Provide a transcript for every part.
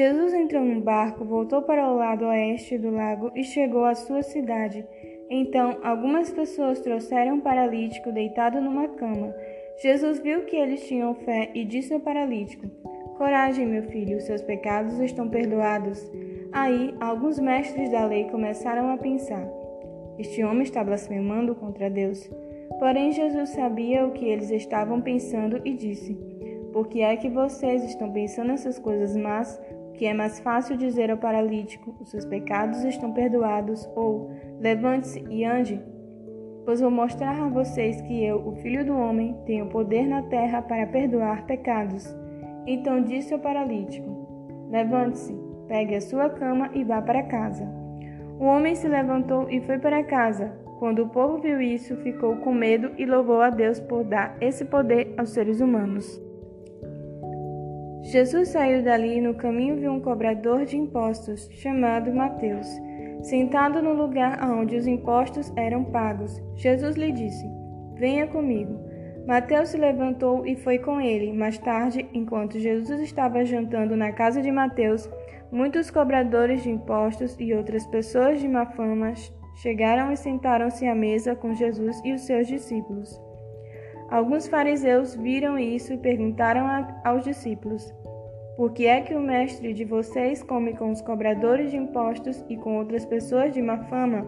Jesus entrou num barco, voltou para o lado oeste do lago e chegou à sua cidade. Então, algumas pessoas trouxeram um paralítico deitado numa cama. Jesus viu que eles tinham fé e disse ao paralítico: Coragem, meu filho, seus pecados estão perdoados. Aí, alguns mestres da lei começaram a pensar: Este homem está blasfemando contra Deus. Porém, Jesus sabia o que eles estavam pensando e disse: Por que é que vocês estão pensando essas coisas más? Que é mais fácil dizer ao paralítico: Os seus pecados estão perdoados, ou Levante-se e ande, pois vou mostrar a vocês que eu, o Filho do Homem, tenho poder na terra para perdoar pecados. Então disse ao paralítico: Levante-se, pegue a sua cama e vá para casa. O homem se levantou e foi para casa. Quando o povo viu isso, ficou com medo e louvou a Deus por dar esse poder aos seres humanos. Jesus saiu dali e no caminho viu um cobrador de impostos, chamado Mateus, sentado no lugar onde os impostos eram pagos. Jesus lhe disse: Venha comigo. Mateus se levantou e foi com ele. Mais tarde, enquanto Jesus estava jantando na casa de Mateus, muitos cobradores de impostos e outras pessoas de má fama chegaram e sentaram-se à mesa com Jesus e os seus discípulos. Alguns fariseus viram isso e perguntaram aos discípulos: Por que é que o mestre de vocês come com os cobradores de impostos e com outras pessoas de má fama?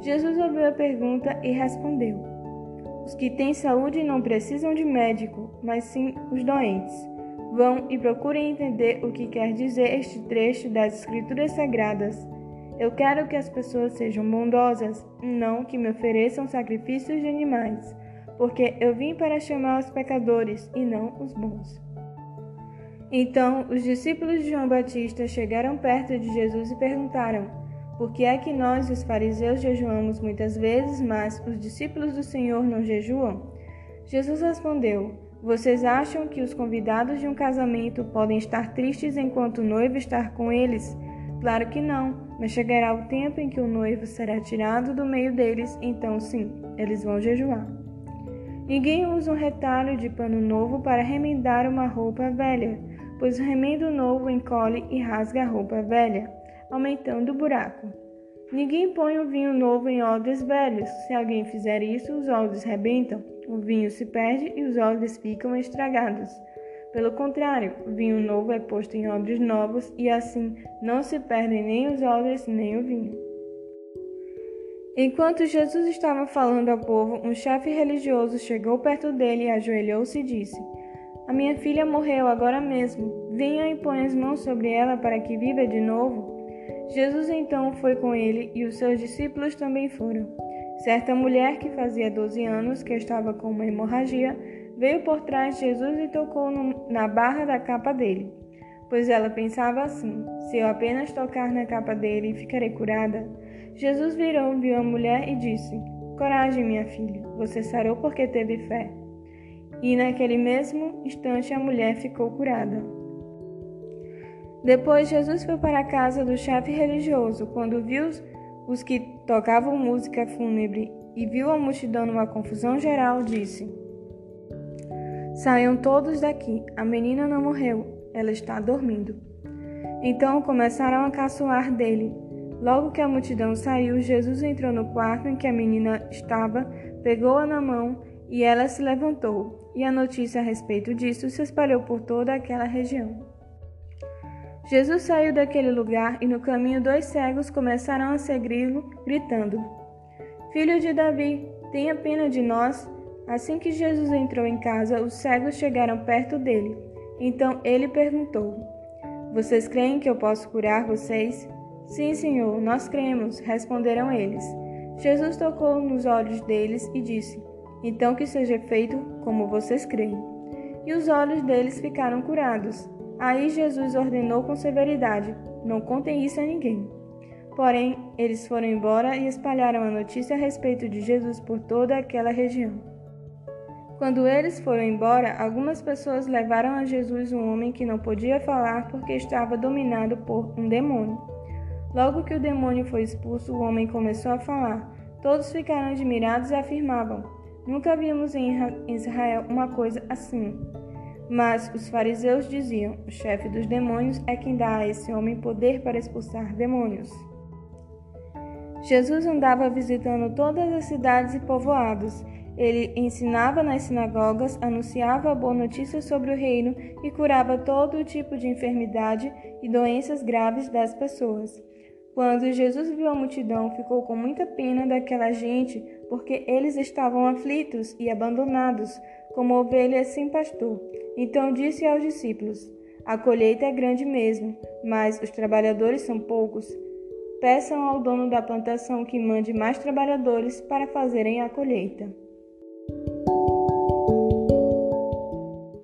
Jesus ouviu a pergunta e respondeu: Os que têm saúde não precisam de médico, mas sim os doentes. Vão e procurem entender o que quer dizer este trecho das Escrituras Sagradas. Eu quero que as pessoas sejam bondosas, não que me ofereçam sacrifícios de animais porque eu vim para chamar os pecadores e não os bons. Então os discípulos de João Batista chegaram perto de Jesus e perguntaram: Por que é que nós, os fariseus, jejuamos muitas vezes, mas os discípulos do Senhor não jejuam? Jesus respondeu: Vocês acham que os convidados de um casamento podem estar tristes enquanto o noivo está com eles? Claro que não, mas chegará o tempo em que o noivo será tirado do meio deles, então sim, eles vão jejuar. Ninguém usa um retalho de pano novo para remendar uma roupa velha, pois o remendo novo encolhe e rasga a roupa velha, aumentando o buraco. Ninguém põe o vinho novo em odres velhos. Se alguém fizer isso, os odres rebentam, o vinho se perde e os odres ficam estragados. Pelo contrário, o vinho novo é posto em odres novos e assim não se perdem nem os odres nem o vinho. Enquanto Jesus estava falando ao povo, um chefe religioso chegou perto dele, ajoelhou-se e disse: A minha filha morreu agora mesmo. Venha e ponha as mãos sobre ela para que viva de novo. Jesus então foi com ele e os seus discípulos também foram. Certa mulher que fazia doze anos, que estava com uma hemorragia, veio por trás de Jesus e tocou no, na barra da capa dele. Pois ela pensava assim: se eu apenas tocar na capa dele, ficarei curada. Jesus virou, viu a mulher e disse: Coragem, minha filha, você sarou porque teve fé. E naquele mesmo instante a mulher ficou curada. Depois Jesus foi para a casa do chefe religioso. Quando viu os que tocavam música fúnebre e viu a multidão numa confusão geral, disse: Saiam todos daqui, a menina não morreu, ela está dormindo. Então começaram a caçoar dele. Logo que a multidão saiu, Jesus entrou no quarto em que a menina estava, pegou-a na mão e ela se levantou. E a notícia a respeito disso se espalhou por toda aquela região. Jesus saiu daquele lugar e no caminho dois cegos começaram a segui-lo, gritando: Filho de Davi, tenha pena de nós. Assim que Jesus entrou em casa, os cegos chegaram perto dele. Então ele perguntou: Vocês creem que eu posso curar vocês? Sim, Senhor, nós cremos, responderam eles. Jesus tocou nos olhos deles e disse: Então que seja feito como vocês creem. E os olhos deles ficaram curados. Aí Jesus ordenou com severidade: Não contem isso a ninguém. Porém, eles foram embora e espalharam a notícia a respeito de Jesus por toda aquela região. Quando eles foram embora, algumas pessoas levaram a Jesus um homem que não podia falar porque estava dominado por um demônio. Logo que o demônio foi expulso, o homem começou a falar. Todos ficaram admirados e afirmavam: Nunca vimos em Israel uma coisa assim. Mas os fariseus diziam: O chefe dos demônios é quem dá a esse homem poder para expulsar demônios. Jesus andava visitando todas as cidades e povoados. Ele ensinava nas sinagogas, anunciava a boa notícia sobre o reino e curava todo tipo de enfermidade e doenças graves das pessoas. Quando Jesus viu a multidão, ficou com muita pena daquela gente, porque eles estavam aflitos e abandonados, como ovelhas sem pastor. Então disse aos discípulos: A colheita é grande mesmo, mas os trabalhadores são poucos. Peçam ao dono da plantação que mande mais trabalhadores para fazerem a colheita.